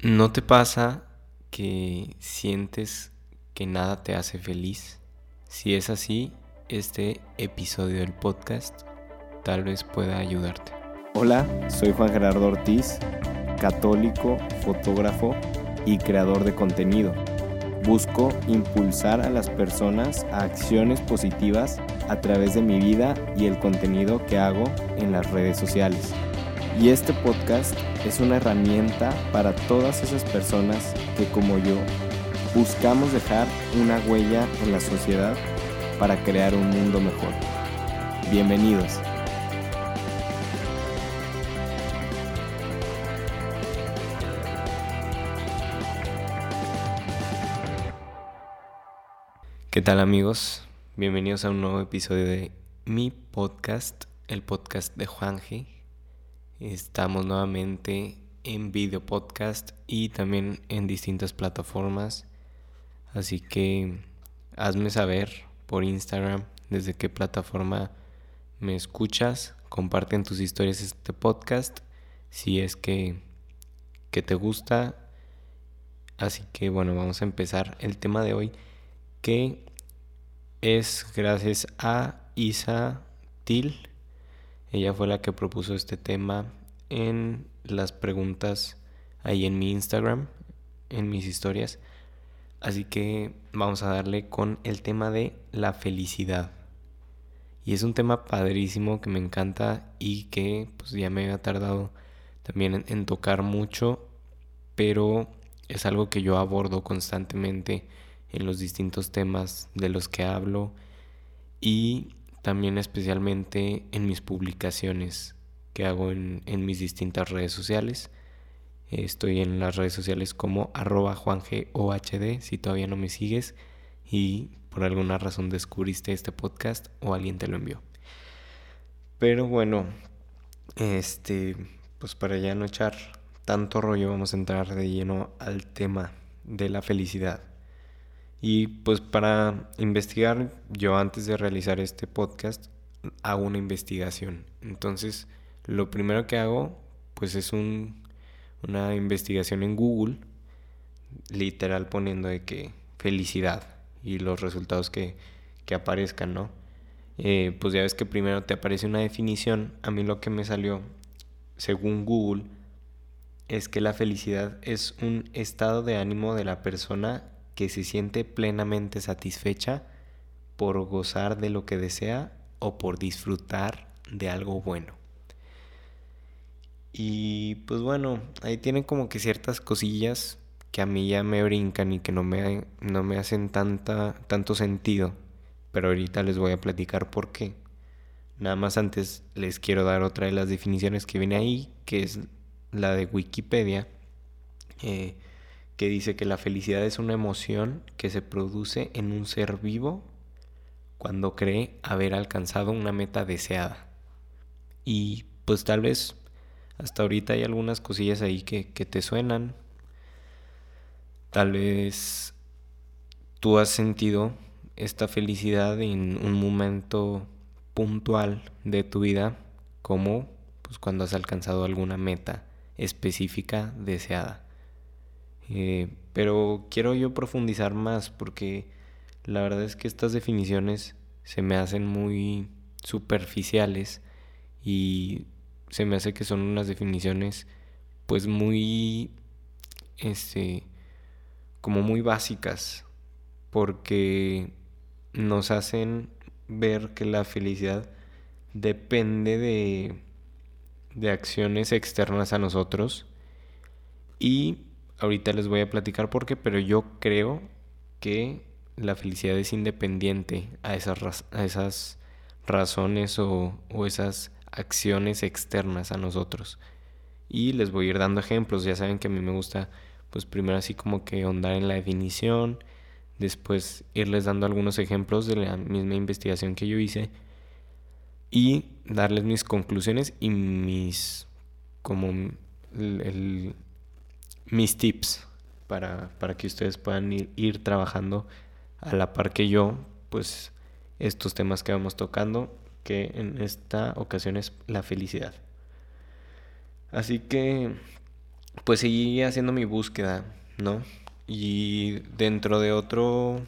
¿No te pasa que sientes que nada te hace feliz? Si es así, este episodio del podcast tal vez pueda ayudarte. Hola, soy Juan Gerardo Ortiz, católico, fotógrafo y creador de contenido. Busco impulsar a las personas a acciones positivas a través de mi vida y el contenido que hago en las redes sociales. Y este podcast es una herramienta para todas esas personas que como yo buscamos dejar una huella en la sociedad para crear un mundo mejor. Bienvenidos. ¿Qué tal amigos? Bienvenidos a un nuevo episodio de mi podcast, el podcast de Juanje. Estamos nuevamente en video podcast y también en distintas plataformas. Así que hazme saber por Instagram desde qué plataforma me escuchas. Comparten tus historias este podcast si es que, que te gusta. Así que bueno, vamos a empezar el tema de hoy que es gracias a Isa Til ella fue la que propuso este tema en las preguntas ahí en mi Instagram, en mis historias. Así que vamos a darle con el tema de la felicidad. Y es un tema padrísimo que me encanta y que pues ya me ha tardado también en, tocar mucho, pero es algo que yo abordo constantemente en los distintos temas de los que hablo y también especialmente en mis publicaciones que hago en, mis distintas redes sociales. Estoy en las redes sociales como arroba juangeohd si todavía no me sigues y por alguna razón descubriste este podcast o alguien te lo envió. Pero bueno, este, pues para ya no echar tanto rollo vamos a entrar de lleno al tema de la felicidad. Y pues para investigar, yo antes de realizar este podcast hago una investigación. Entonces, lo primero que hago, pues es un, una investigación en Google, literal poniendo de que felicidad y los resultados que, que aparezcan, ¿no? Eh, pues ya ves que primero te aparece una definición. A mí lo que me salió, según Google, es que la felicidad es un estado de ánimo de la persona que se siente plenamente satisfecha por gozar de lo que desea o por disfrutar de algo bueno. Y pues bueno, ahí tienen como que ciertas cosillas que a mí ya me brincan y que no me, no me hacen tanta, tanto sentido. Pero ahorita les voy a platicar por qué. Nada más antes les quiero dar otra de las definiciones que viene ahí, que es la de Wikipedia. Eh, que dice que la felicidad es una emoción que se produce en un ser vivo cuando cree haber alcanzado una meta deseada. Y pues tal vez hasta ahorita hay algunas cosillas ahí que, te suenan. Tal vez tú has sentido esta felicidad en un momento puntual de tu vida, como pues cuando has alcanzado alguna meta específica deseada. Eh, pero quiero yo profundizar más porque la verdad es que estas definiciones se me hacen muy superficiales y se me hace que son unas definiciones pues muy este como muy básicas porque nos hacen ver que la felicidad depende de de acciones externas a nosotros y Ahorita les voy a platicar por qué, pero yo creo que la felicidad es independiente a esas, razones o, o esas acciones externas a nosotros. Y les voy a ir dando ejemplos. Ya saben que a mí me gusta, pues primero así como que ahondar en la definición, después irles dando algunos ejemplos de la misma investigación que yo hice y darles mis conclusiones y mis como el, mis tips para, que ustedes puedan ir, ir, trabajando a la par que yo, pues estos temas que vamos tocando, que en esta ocasión es la felicidad. Así que, pues seguí haciendo mi búsqueda, ¿no? Y dentro de otro,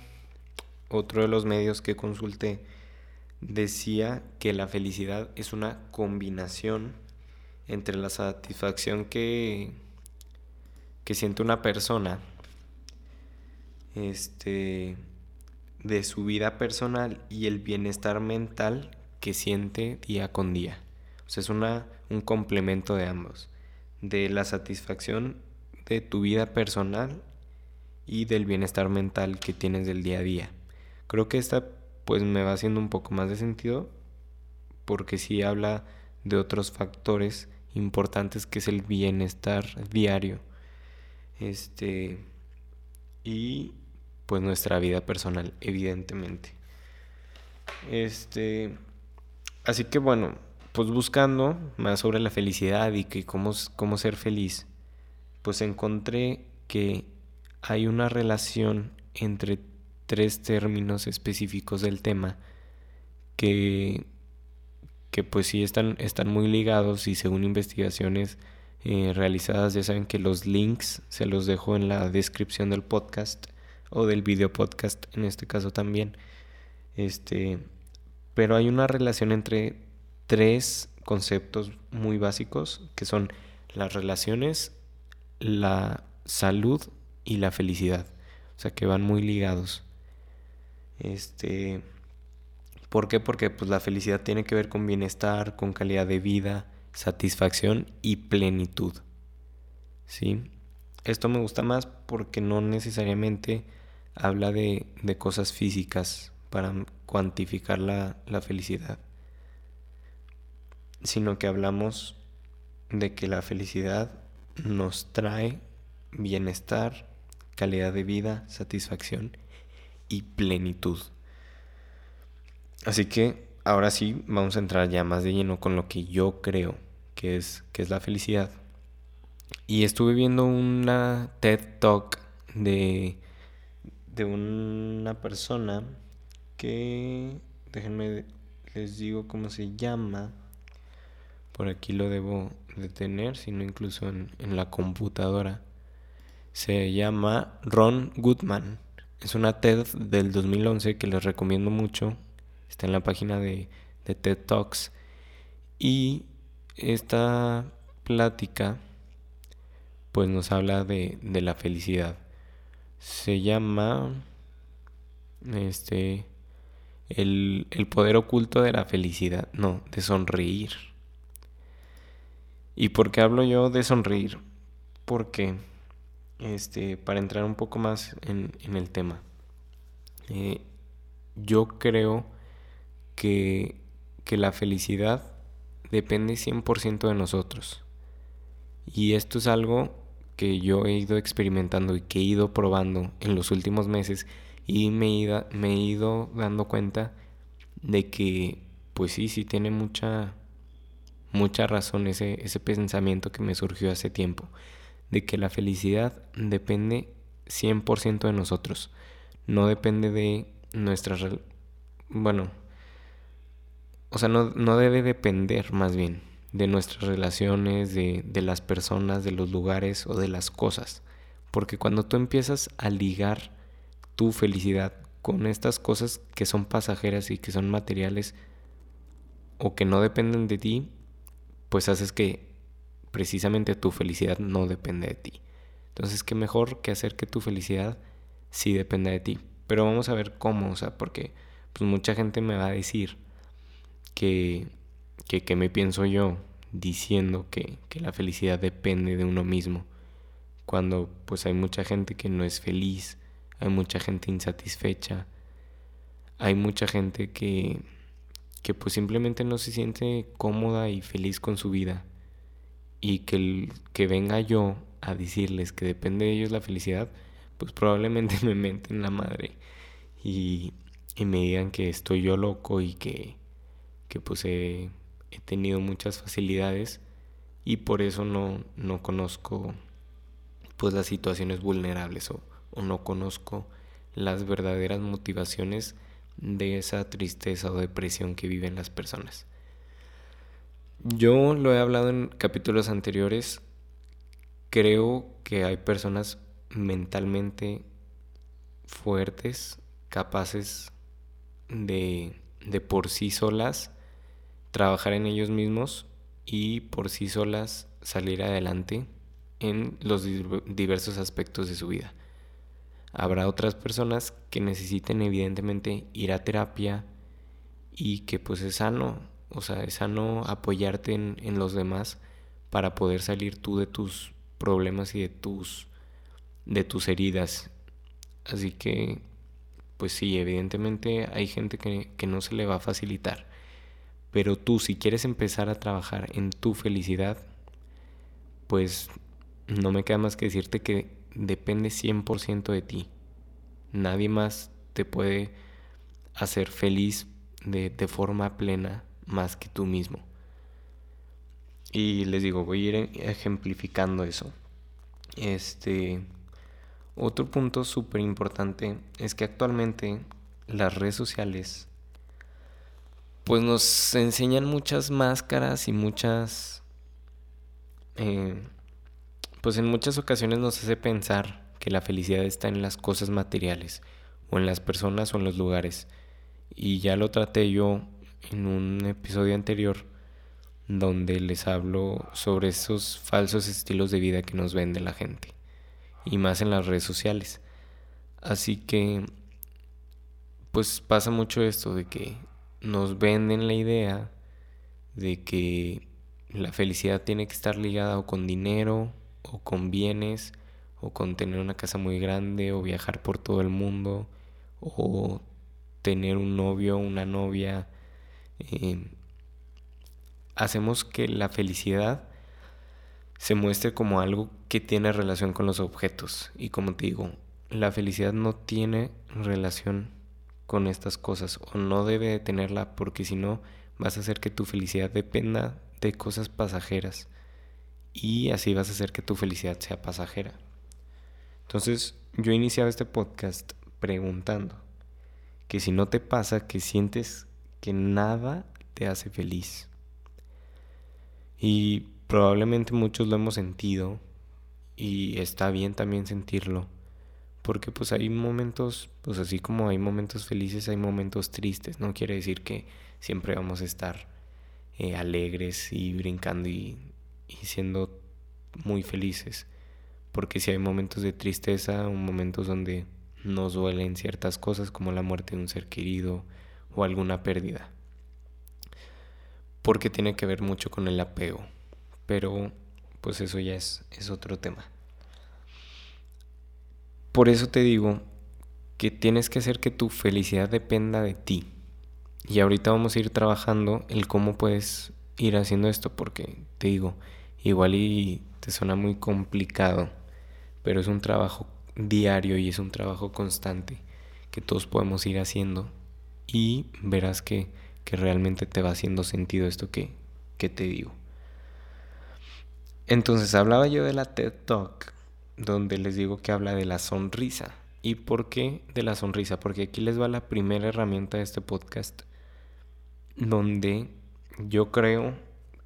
otro de los medios que consulté, decía que la felicidad es una combinación entre la satisfacción que, que siente una persona este, de su vida personal y el bienestar mental que siente día con día. O sea, es una, un complemento de ambos. De la satisfacción de tu vida personal y del bienestar mental que tienes del día a día. Creo que esta pues me va haciendo un poco más de sentido porque sí habla de otros factores importantes que es el bienestar diario. Este y pues nuestra vida personal, evidentemente. Este así que bueno, pues buscando más sobre la felicidad y que cómo, cómo ser feliz, pues encontré que hay una relación entre tres términos específicos del tema que, que pues sí están, están muy ligados y según investigaciones eh, realizadas ya saben que los links se los dejo en la descripción del podcast o del video podcast en este caso también este pero hay una relación entre tres conceptos muy básicos que son las relaciones la salud y la felicidad. O sea, que van muy ligados. Este, ¿por qué? Porque pues la felicidad tiene que ver con bienestar, con calidad de vida, satisfacción y plenitud. ¿Sí? Esto me gusta más porque no necesariamente habla de, de cosas físicas para cuantificar la, la felicidad, sino que hablamos de que la felicidad nos trae bienestar, calidad de vida, satisfacción y plenitud. Así que ahora sí vamos a entrar ya más de lleno con lo que yo creo que es, que es la felicidad. Y estuve viendo una TED Talk de, de una persona que, déjenme, les digo cómo se llama. Por aquí lo debo de tener, sino incluso en la computadora se llama Ron Goodman. Es una TED del 2011 que les recomiendo mucho. Está en la página de, TED Talks. Y esta plática pues nos habla de, de la felicidad. Se llama este el, el, poder oculto de la felicidad, no, de sonreír. ¿Y por qué hablo yo de sonreír? Porque este, para entrar un poco más en, el tema. Eh, yo creo que, que la felicidad depende 100% de nosotros. Y esto es algo que yo he ido experimentando y que he ido probando en los últimos meses y me he ido, me he ido dando cuenta de que pues sí, sí tiene mucha mucha razón ese, ese pensamiento que me surgió hace tiempo de que la felicidad depende 100% de nosotros. No depende de nuestras... Bueno, o sea, no, no, debe depender más bien de nuestras relaciones, de, de las personas, de los lugares o de las cosas. Porque cuando tú empiezas a ligar tu felicidad con estas cosas que son pasajeras y que son materiales o que no dependen de ti, pues haces que precisamente tu felicidad no depende de ti. Entonces, qué mejor que hacer que tu felicidad sí dependa de ti. Pero vamos a ver cómo, o sea, porque pues mucha gente me va a decir que, que, me pienso yo diciendo que, que la felicidad depende de uno mismo. Cuando pues hay mucha gente que no es feliz, hay mucha gente insatisfecha, hay mucha gente que, que pues simplemente no se siente cómoda y feliz con su vida y que, el, que venga yo a decirles que depende de ellos la felicidad, pues probablemente me menten la madre y, y me digan que estoy yo loco y que, que pues he, tenido muchas facilidades y por eso no, no conozco pues las situaciones vulnerables o, o no conozco las verdaderas motivaciones de esa tristeza o depresión que viven las personas. Yo lo he hablado en capítulos anteriores creo que hay personas mentalmente fuertes, capaces de, de por sí solas trabajar en ellos mismos y por sí solas salir adelante en los diversos aspectos de su vida. Habrá otras personas que necesiten evidentemente ir a terapia y que pues es sano, o sea, es sano apoyarte en, en los demás para poder salir tú de tus problemas y de tus de tus heridas. Así que pues sí, evidentemente hay gente que, que no se le va a facilitar. Pero tú si quieres empezar a trabajar en tu felicidad, pues no me queda más que decirte que depende 100% de ti. Nadie más te puede hacer feliz de, de, forma plena más que tú mismo. Y les digo, voy a ir ejemplificando eso. Este, otro punto súper importante es que actualmente las redes sociales pues nos enseñan muchas máscaras y muchas eh, pues en muchas ocasiones nos hace pensar que la felicidad está en las cosas materiales o en las personas o en los lugares. Y ya lo traté yo en un episodio anterior donde les hablo sobre esos falsos estilos de vida que nos vende la gente y más en las redes sociales. Así que pues pasa mucho esto de que nos venden la idea de que la felicidad tiene que estar ligada o con dinero o con bienes o con tener una casa muy grande o viajar por todo el mundo o tener un novio una novia. Eh, hacemos que la felicidad se muestre como algo que tiene relación con los objetos. Y como te digo, la felicidad no tiene relación con estas cosas o no debe de tenerla porque si no vas a hacer que tu felicidad dependa de cosas pasajeras y así vas a hacer que tu felicidad sea pasajera. Entonces yo iniciaba este podcast preguntando que si no te pasa que sientes que nada te hace feliz. Y probablemente muchos lo hemos sentido y está bien también sentirlo porque pues hay momentos, pues así como hay momentos felices, hay momentos tristes, no quiere decir que siempre vamos a estar eh, alegres y brincando y, y, siendo muy felices, porque si hay momentos de tristeza momentos donde nos duelen ciertas cosas como la muerte de un ser querido o alguna pérdida, porque tiene que ver mucho con el apego, pero pues eso ya es, es otro tema. Por eso te digo que tienes que hacer que tu felicidad dependa de ti. Y ahorita vamos a ir trabajando el cómo puedes ir haciendo esto, porque te digo, igual y te suena muy complicado, pero es un trabajo diario y es un trabajo constante que todos podemos ir haciendo y verás que, que realmente te va haciendo sentido esto que, que te digo. Entonces hablaba yo de la TED Talk donde les digo que habla de la sonrisa. ¿Y por qué de la sonrisa? Porque aquí les va la primera herramienta de este podcast, donde yo creo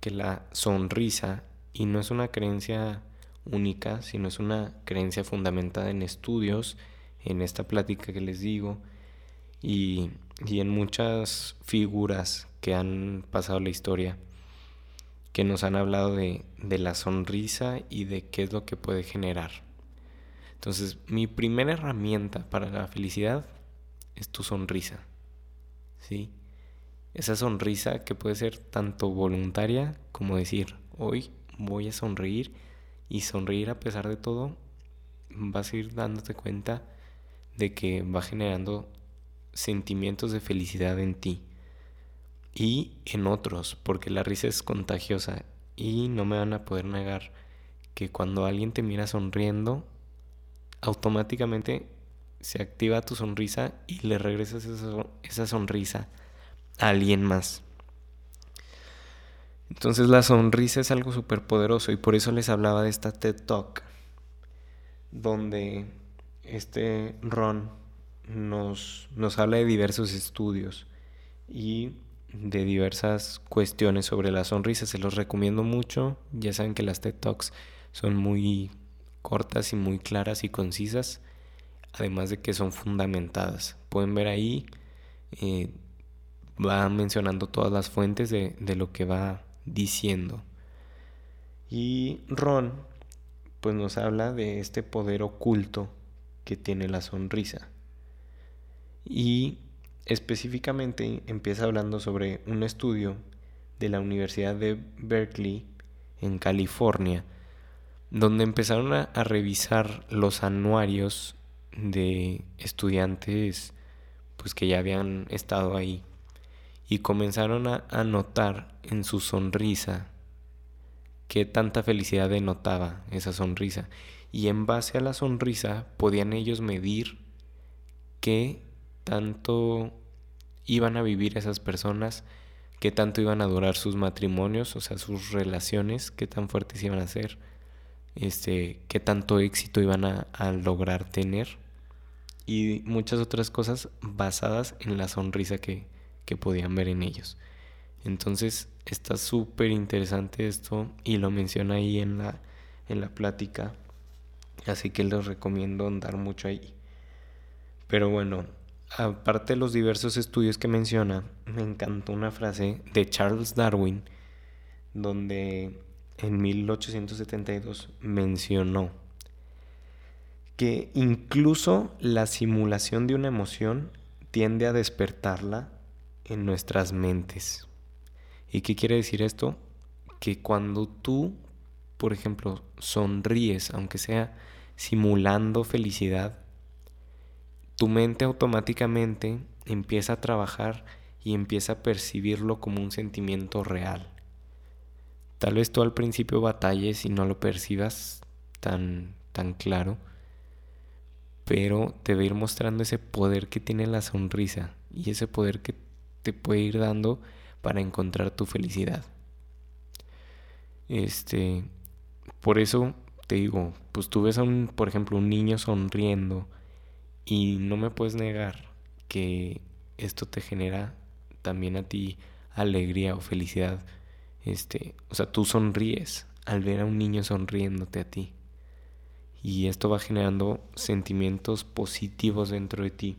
que la sonrisa, y no es una creencia única, sino es una creencia fundamentada en estudios, en esta plática que les digo, y, y en muchas figuras que han pasado la historia que nos han hablado de, de, la sonrisa y de qué es lo que puede generar. Entonces, mi primera herramienta para la felicidad es tu sonrisa. ¿Sí? Esa sonrisa que puede ser tanto voluntaria como decir, hoy voy a sonreír y sonreír a pesar de todo, vas a ir dándote cuenta de que va generando sentimientos de felicidad en ti y en otros, porque la risa es contagiosa y no me van a poder negar que cuando alguien te mira sonriendo, automáticamente se activa tu sonrisa y le regresas esa, sonrisa a alguien más. Entonces la sonrisa es algo súper poderoso y por eso les hablaba de esta TED Talk, donde este Ron nos, nos habla de diversos estudios y de diversas cuestiones sobre la sonrisa. Se los recomiendo mucho. Ya saben que las TED Talks son muy cortas y muy claras y concisas, además de que son fundamentadas. Pueden ver ahí, eh, va mencionando todas las fuentes de, de lo que va diciendo. Y Ron, pues nos habla de este poder oculto que tiene la sonrisa. Y específicamente empieza hablando sobre un estudio de la Universidad de Berkeley en California, donde empezaron a, revisar los anuarios de estudiantes pues que ya habían estado ahí y comenzaron a, a notar en su sonrisa qué tanta felicidad denotaba esa sonrisa. Y en base a la sonrisa podían ellos medir qué tanto iban a vivir esas personas, qué tanto iban a durar sus matrimonios, o sea, sus relaciones, qué tan fuertes iban a ser, este, qué tanto éxito iban a, lograr tener y muchas otras cosas basadas en la sonrisa que, que podían ver en ellos. Entonces está súper interesante esto y lo menciona ahí en la, en la plática. Así que les recomiendo andar mucho ahí. Pero bueno, aparte de los diversos estudios que menciona, me encantó una frase de Charles Darwin, donde en 1872 mencionó que incluso la simulación de una emoción tiende a despertarla en nuestras mentes. ¿Y qué quiere decir esto? Que cuando tú, por ejemplo, sonríes, aunque sea simulando felicidad, tu mente automáticamente empieza a trabajar y empieza a percibirlo como un sentimiento real. Tal vez tú al principio batalles y no lo percibas tan, tan claro, pero te va a ir mostrando ese poder que tiene la sonrisa y ese poder que te puede ir dando para encontrar tu felicidad. Este, por eso te digo, pues tú ves a un, por ejemplo, un niño sonriendo y no me puedes negar que esto te genera también a ti alegría o felicidad. Este, o sea, tú sonríes al ver a un niño sonriéndote a ti. Y esto va generando sentimientos positivos dentro de ti.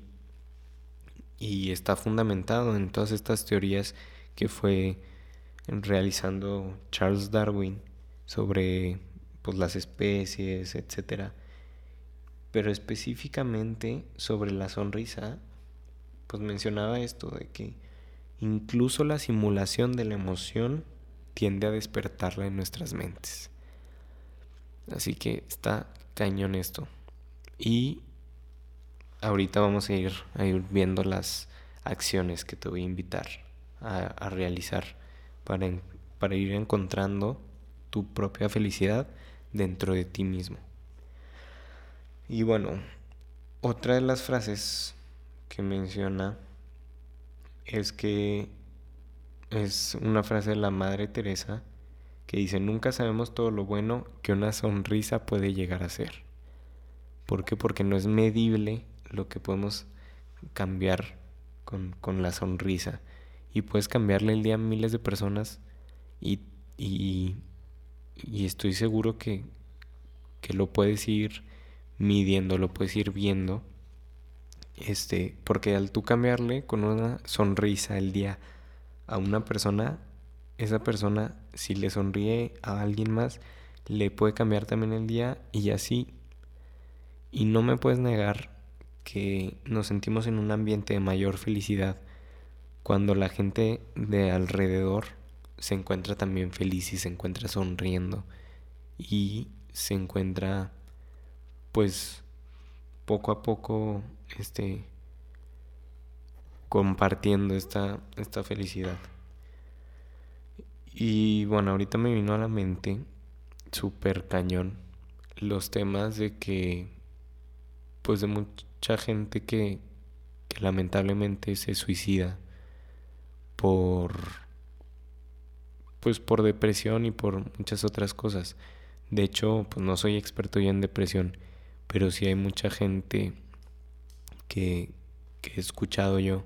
Y está fundamentado en todas estas teorías que fue realizando Charles Darwin sobre pues, las especies, etcétera pero específicamente sobre la sonrisa, pues mencionaba esto de que incluso la simulación de la emoción tiende a despertarla en nuestras mentes. Así que está cañón esto. Y ahorita vamos a ir, a ir viendo las acciones que te voy a invitar a, realizar para, para ir encontrando tu propia felicidad dentro de ti mismo. Y bueno, otra de las frases que menciona es que es una frase de la Madre Teresa que dice, nunca sabemos todo lo bueno que una sonrisa puede llegar a ser. ¿Por qué? Porque no es medible lo que podemos cambiar con, con la sonrisa. Y puedes cambiarle el día a miles de personas y, y, y estoy seguro que, que lo puedes ir midiendo, lo puedes ir viendo. Este, porque al tú cambiarle con una sonrisa el día a una persona, esa persona, si le sonríe a alguien más, le puede cambiar también el día y así. Y no me puedes negar que nos sentimos en un ambiente de mayor felicidad cuando la gente de alrededor se encuentra también feliz y se encuentra sonriendo y se encuentra pues poco a poco este compartiendo esta, esta felicidad. Y bueno, ahorita me vino a la mente súper cañón los temas de que pues de mucha gente que, que lamentablemente se suicida por pues por depresión y por muchas otras cosas. De hecho, pues no soy experto ya en depresión, pero sí hay mucha gente que, he escuchado yo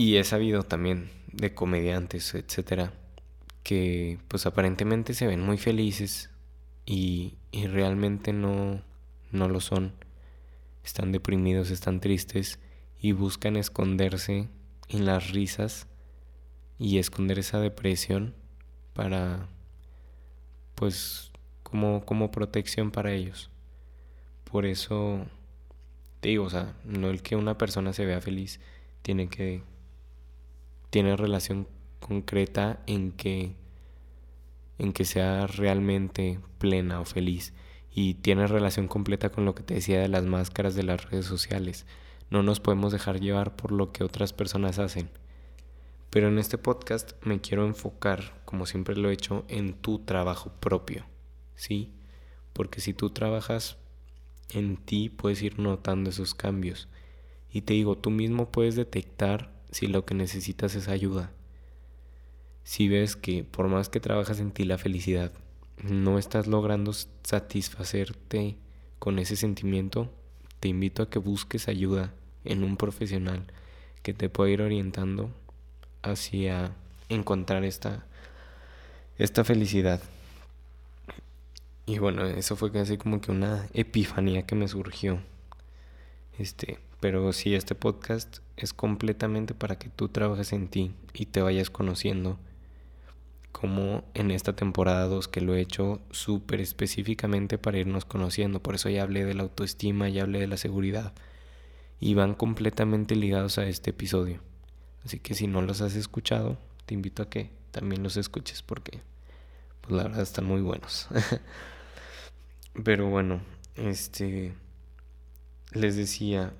y he sabido también de comediantes, etcétera, que pues aparentemente se ven muy felices y, y realmente no, no lo son. Están deprimidos, están tristes y buscan esconderse en las risas y esconder esa depresión para pues como, como protección para ellos. Por eso te digo, o sea, no el que una persona se vea feliz tiene que tiene relación concreta en que en que sea realmente plena o feliz y tiene relación completa con lo que te decía de las máscaras de las redes sociales. No nos podemos dejar llevar por lo que otras personas hacen. Pero en este podcast me quiero enfocar, como siempre lo he hecho, en tu trabajo propio, ¿sí? Porque si tú trabajas en ti, puedes ir notando esos cambios. Y te digo, tú mismo puedes detectar si lo que necesitas es ayuda. Si ves que por más que trabajas en ti la felicidad, no estás logrando satisfacerte con ese sentimiento, te invito a que busques ayuda en un profesional que te pueda ir orientando hacia encontrar esta, esta felicidad. Y bueno, eso fue casi como que una epifanía que me surgió. Este, pero sí, este podcast es completamente para que tú trabajes en ti y te vayas conociendo. Como en esta temporada 2 que lo he hecho súper específicamente para irnos conociendo. Por eso ya hablé de la autoestima, ya hablé de la seguridad y van completamente ligados a este episodio. Así que si no los has escuchado, te invito a que también los escuches porque pues la verdad están muy buenos. Pero bueno, este les decía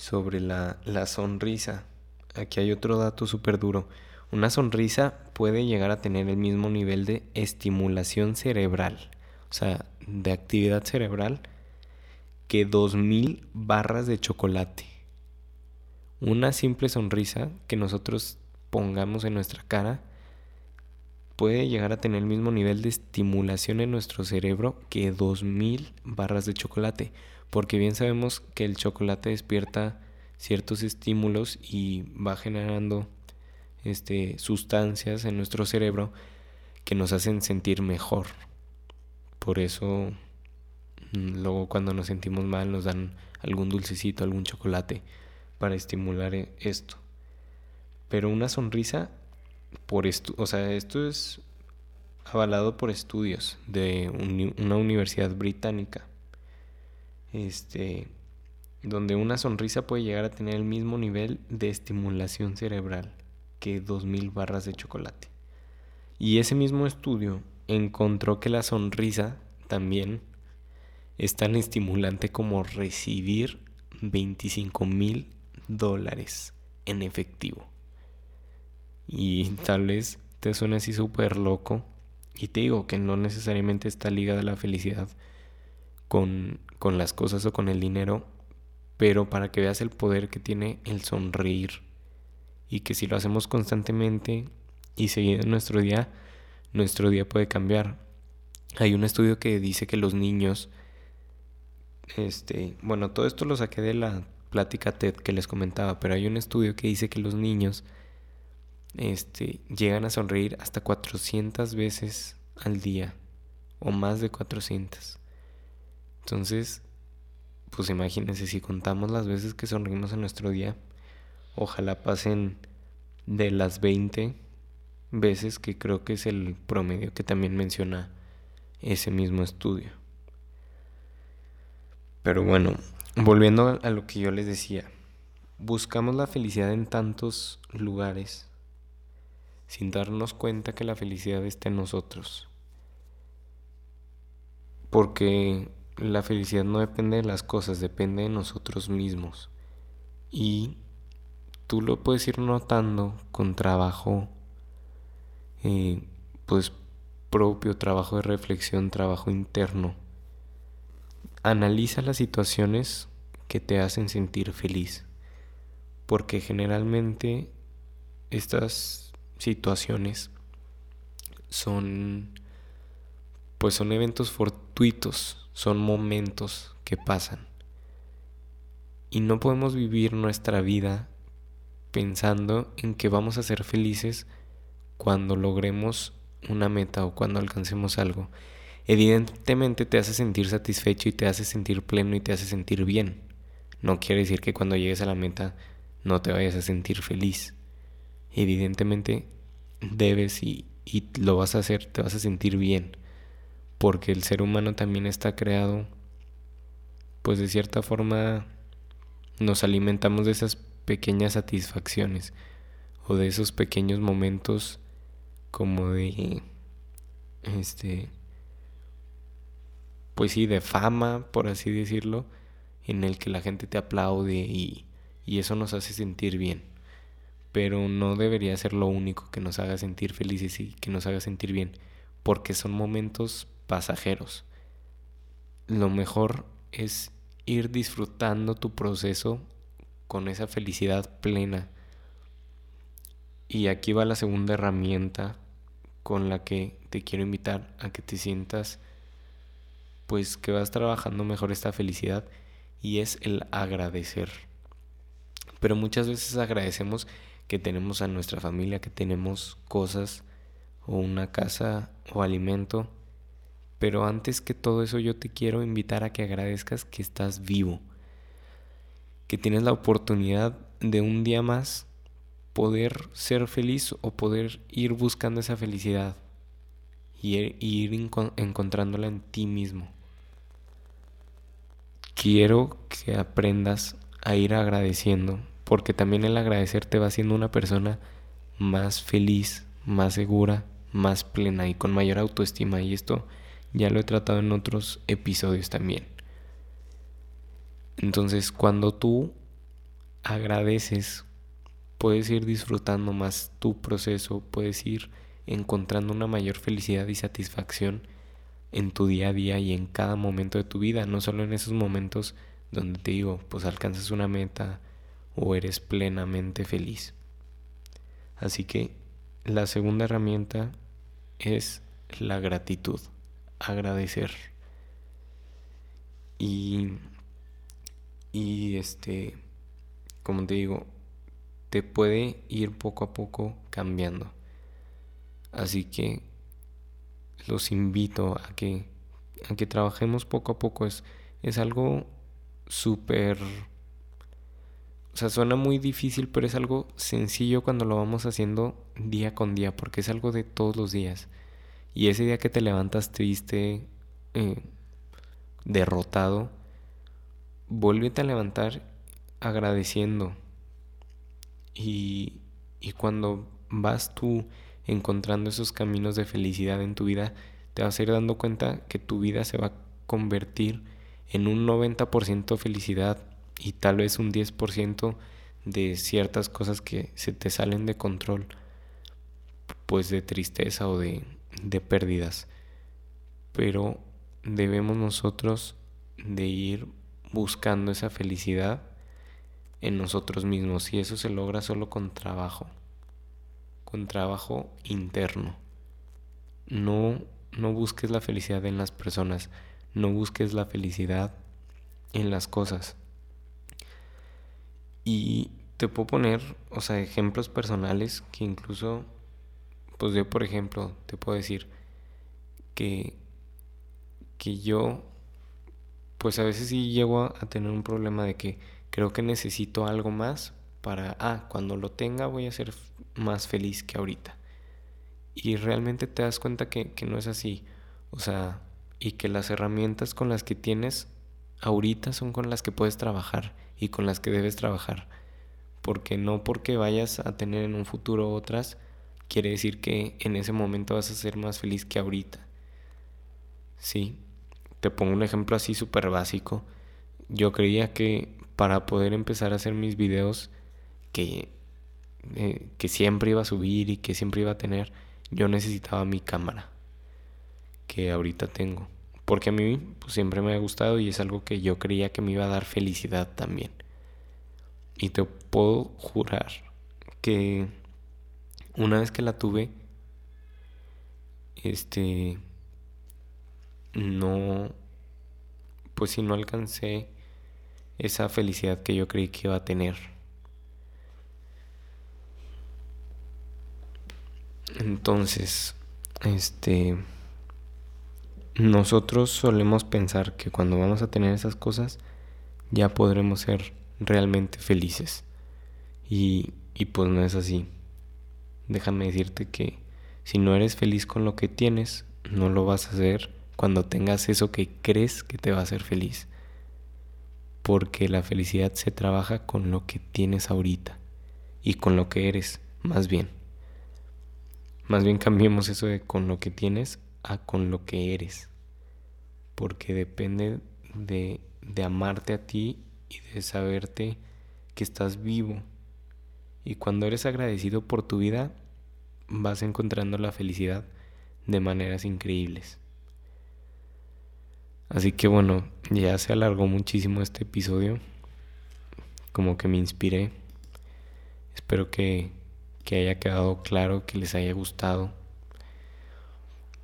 sobre la, la sonrisa. Aquí hay otro dato súper duro. Una sonrisa puede llegar a tener el mismo nivel de estimulación cerebral, o sea, de actividad cerebral que 2000 barras de chocolate. Una simple sonrisa que nosotros pongamos en nuestra cara puede llegar a tener el mismo nivel de estimulación en nuestro cerebro que 2000 barras de chocolate, porque bien sabemos que el chocolate despierta ciertos estímulos y va generando este, sustancias en nuestro cerebro que nos hacen sentir mejor. Por eso Mm, luego cuando nos sentimos mal nos dan algún dulcecito, algún chocolate para estimular e, esto. Pero una sonrisa por esto, o sea, esto es avalado por estudios de una universidad británica. Este donde una sonrisa puede llegar a tener el mismo nivel de estimulación cerebral que 2000 barras de chocolate. Y ese mismo estudio encontró que la sonrisa también es tan estimulante como recibir 25 mil dólares en efectivo. Y tal vez te suene así súper loco. Y te digo que no necesariamente está ligada la felicidad con, con las cosas o con el dinero, pero para que veas el poder que tiene el sonreír. Y que si lo hacemos constantemente y seguido en nuestro día, nuestro día puede cambiar. Hay un estudio que dice que los niños este, bueno, todo esto lo saqué de la plática TED que les comentaba, pero hay un estudio que dice que los niños este, llegan a sonreír hasta 400 veces al día o más de 400. Entonces, pues imagínense si contamos las veces que sonreímos en nuestro día, ojalá pasen de las 20 veces que creo que es el promedio que también menciona ese mismo estudio. Pero bueno, volviendo a lo que yo les decía, buscamos la felicidad en tantos lugares sin darnos cuenta que la felicidad está en nosotros. Porque la felicidad no depende de las cosas, depende de nosotros mismos. Y tú lo puedes ir notando con trabajo, eh, pues propio, trabajo de reflexión, trabajo interno analiza las situaciones que te hacen sentir feliz, porque generalmente estas situaciones son pues son eventos fortuitos, son momentos que pasan. Y no podemos vivir nuestra vida pensando en que vamos a ser felices cuando logremos una meta o cuando alcancemos algo evidentemente te hace sentir satisfecho y te hace sentir pleno y te hace sentir bien. No quiere decir que cuando llegues a la meta no te vayas a sentir feliz. Evidentemente debes y, y lo vas a hacer, te vas a sentir bien. Porque el ser humano también está creado, pues de cierta forma nos alimentamos de esas pequeñas satisfacciones o de esos pequeños momentos como de este pues sí de fama por así decirlo en el que la gente te aplaude y, y eso nos hace sentir bien. Pero no debería ser lo único que nos haga sentir felices y que nos haga sentir bien porque son momentos pasajeros lo mejor es ir disfrutando tu proceso con esa felicidad plena y aquí va la segunda herramienta con la que te quiero invitar a que te sientas pues que vas trabajando mejor esta felicidad y es el agradecer. Pero muchas veces agradecemos que tenemos a nuestra familia, que tenemos cosas o una casa o alimento. Pero antes que todo eso yo te quiero invitar a que agradezcas que estás vivo, que tienes la oportunidad de un día más poder ser feliz o poder ir buscando esa felicidad y ir, encontrándola en ti mismo. Quiero que aprendas a ir agradeciendo, porque también el agradecer te va haciendo una persona más feliz, más segura, más plena y con mayor autoestima. Y esto ya lo he tratado en otros episodios también. Entonces, cuando tú agradeces puedes ir disfrutando más tu proceso, puedes ir encontrando una mayor felicidad y satisfacción en tu día a día y en cada momento de tu vida, no solo en esos momentos donde te digo, pues alcanzas una meta o eres plenamente feliz. Así que la segunda herramienta es la gratitud, agradecer. Y, y este, como te digo, te puede ir poco a poco cambiando. Así que los invito a que, a que trabajemos poco a poco. Es, es algo súper... O sea, suena muy difícil, pero es algo sencillo cuando lo vamos haciendo día con día, porque es algo de todos los días. Y ese día que te levantas triste, eh, derrotado, vuélvete a levantar agradeciendo, y, cuando vas tú encontrando esos caminos de felicidad en tu vida, te vas a ir dando cuenta que tu vida se va a convertir en un 90% felicidad y tal vez un 10% de ciertas cosas que se te salen de control, pues de tristeza o de, de pérdidas. Pero debemos nosotros de ir buscando esa felicidad en nosotros mismos y eso se logra solo con trabajo, con trabajo interno. No, no busques la felicidad en las personas, no busques la felicidad en las cosas. Y te puedo poner, o sea, ejemplos personales que incluso, pues yo por ejemplo, te puedo decir que, que yo, pues a veces sí llego a tener un problema de que creo que necesito algo más para, ah, cuando lo tenga voy a ser más feliz que ahorita. Y realmente te das cuenta que, que no es así. O sea, y que las herramientas con las que tienes ahorita son con las que puedes trabajar y con las que debes trabajar. Porque no porque vayas a tener en un futuro otras, quiere decir que en ese momento vas a ser más feliz que ahorita. Sí, te pongo un ejemplo así súper básico. Yo creía que para poder empezar a hacer mis videos que, eh, que siempre iba a subir y que siempre iba a tener, yo necesitaba mi cámara que ahorita tengo. Porque a mí pues, siempre me ha gustado y es algo que yo creía que me iba a dar felicidad también. Y te puedo jurar que una vez que la tuve, este, no, pues si no alcancé esa felicidad que yo creí que iba a tener. Entonces, este, nosotros solemos pensar que cuando vamos a tener esas cosas ya podremos ser realmente felices. Y, y pues no es así. Déjame decirte que si no eres feliz con lo que tienes, no lo vas a hacer cuando tengas eso que crees que te va a hacer feliz. Porque la felicidad se trabaja con lo que tienes ahorita y con lo que eres, más bien. Más bien cambiemos eso de con lo que tienes a con lo que eres. Porque depende de, de amarte a ti y de saberte que estás vivo. Y cuando eres agradecido por tu vida, vas encontrando la felicidad de maneras increíbles. Así que bueno, ya se alargó muchísimo este episodio. Como que me inspiré. Espero que, que haya quedado claro, que les haya gustado.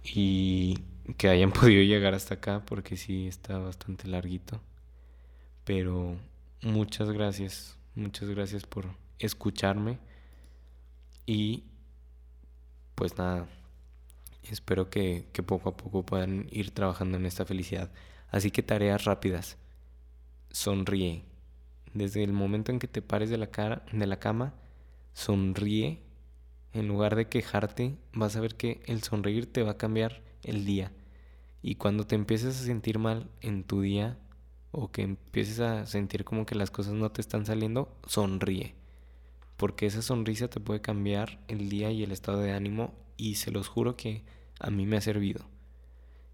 Y que hayan podido llegar hasta acá porque sí está bastante larguito. Pero muchas gracias, muchas gracias por escucharme. Y pues nada, espero que, poco a poco puedan ir trabajando en esta felicidad. Así que tareas rápidas. Sonríe. Desde el momento en que te pares de la, cara, de la cama, sonríe. En lugar de quejarte, vas a ver que el sonreír te va a cambiar el día. Y cuando te empieces a sentir mal en tu día o que empieces a sentir como que las cosas no te están saliendo, sonríe porque esa sonrisa te puede cambiar el día y el estado de ánimo y se los juro que a mí me ha servido.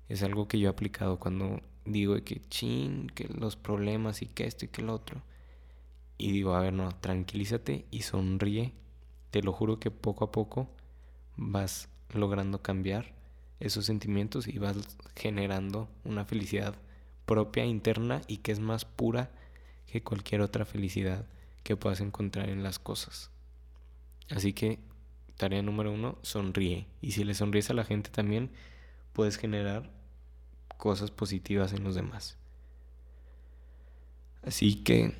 Es algo que yo he aplicado cuando digo que chin, que los problemas y que esto y que lo otro. Y digo, a ver, no, tranquilízate y sonríe. Te lo juro que poco a poco vas logrando cambiar esos sentimientos y vas generando una felicidad propia, interna y que es más pura que cualquier otra felicidad que puedas encontrar en las cosas. Así que, tarea número uno, sonríe. Y si le sonríes a la gente también, puedes generar cosas positivas en los demás. Así que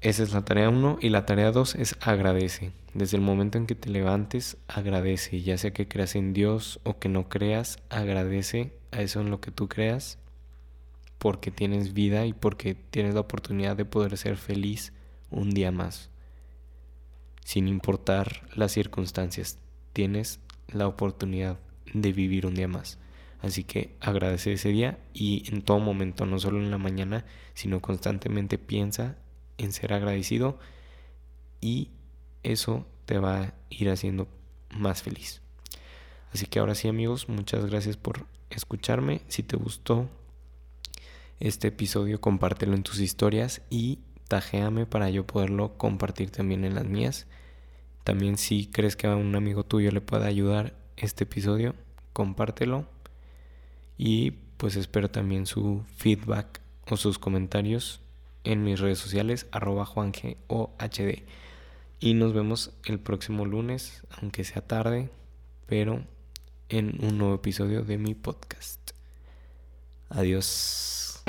esa es la tarea uno. Y la tarea dos es agradece. Desde el momento en que te levantes, agradece. Ya sea que creas en Dios o que no creas, agradece a eso en lo que tú creas. Porque tienes vida y porque tienes la oportunidad de poder ser feliz un día más. Sin importar las circunstancias, tienes la oportunidad de vivir un día más. Así que agradece ese día y en todo momento, no solo en la mañana, sino constantemente piensa en ser agradecido y eso te va a ir haciendo más feliz. Así que ahora sí amigos, muchas gracias por escucharme. Si te gustó este episodio, compártelo en tus historias y tajéame para yo poderlo compartir también en las mías. También si crees que a un amigo tuyo le pueda ayudar este episodio, compártelo. Y pues espero también su feedback o sus comentarios en mis redes sociales, arroba juangeohd. Y nos vemos el próximo lunes, aunque sea tarde, pero en un nuevo episodio de mi podcast. Adiós.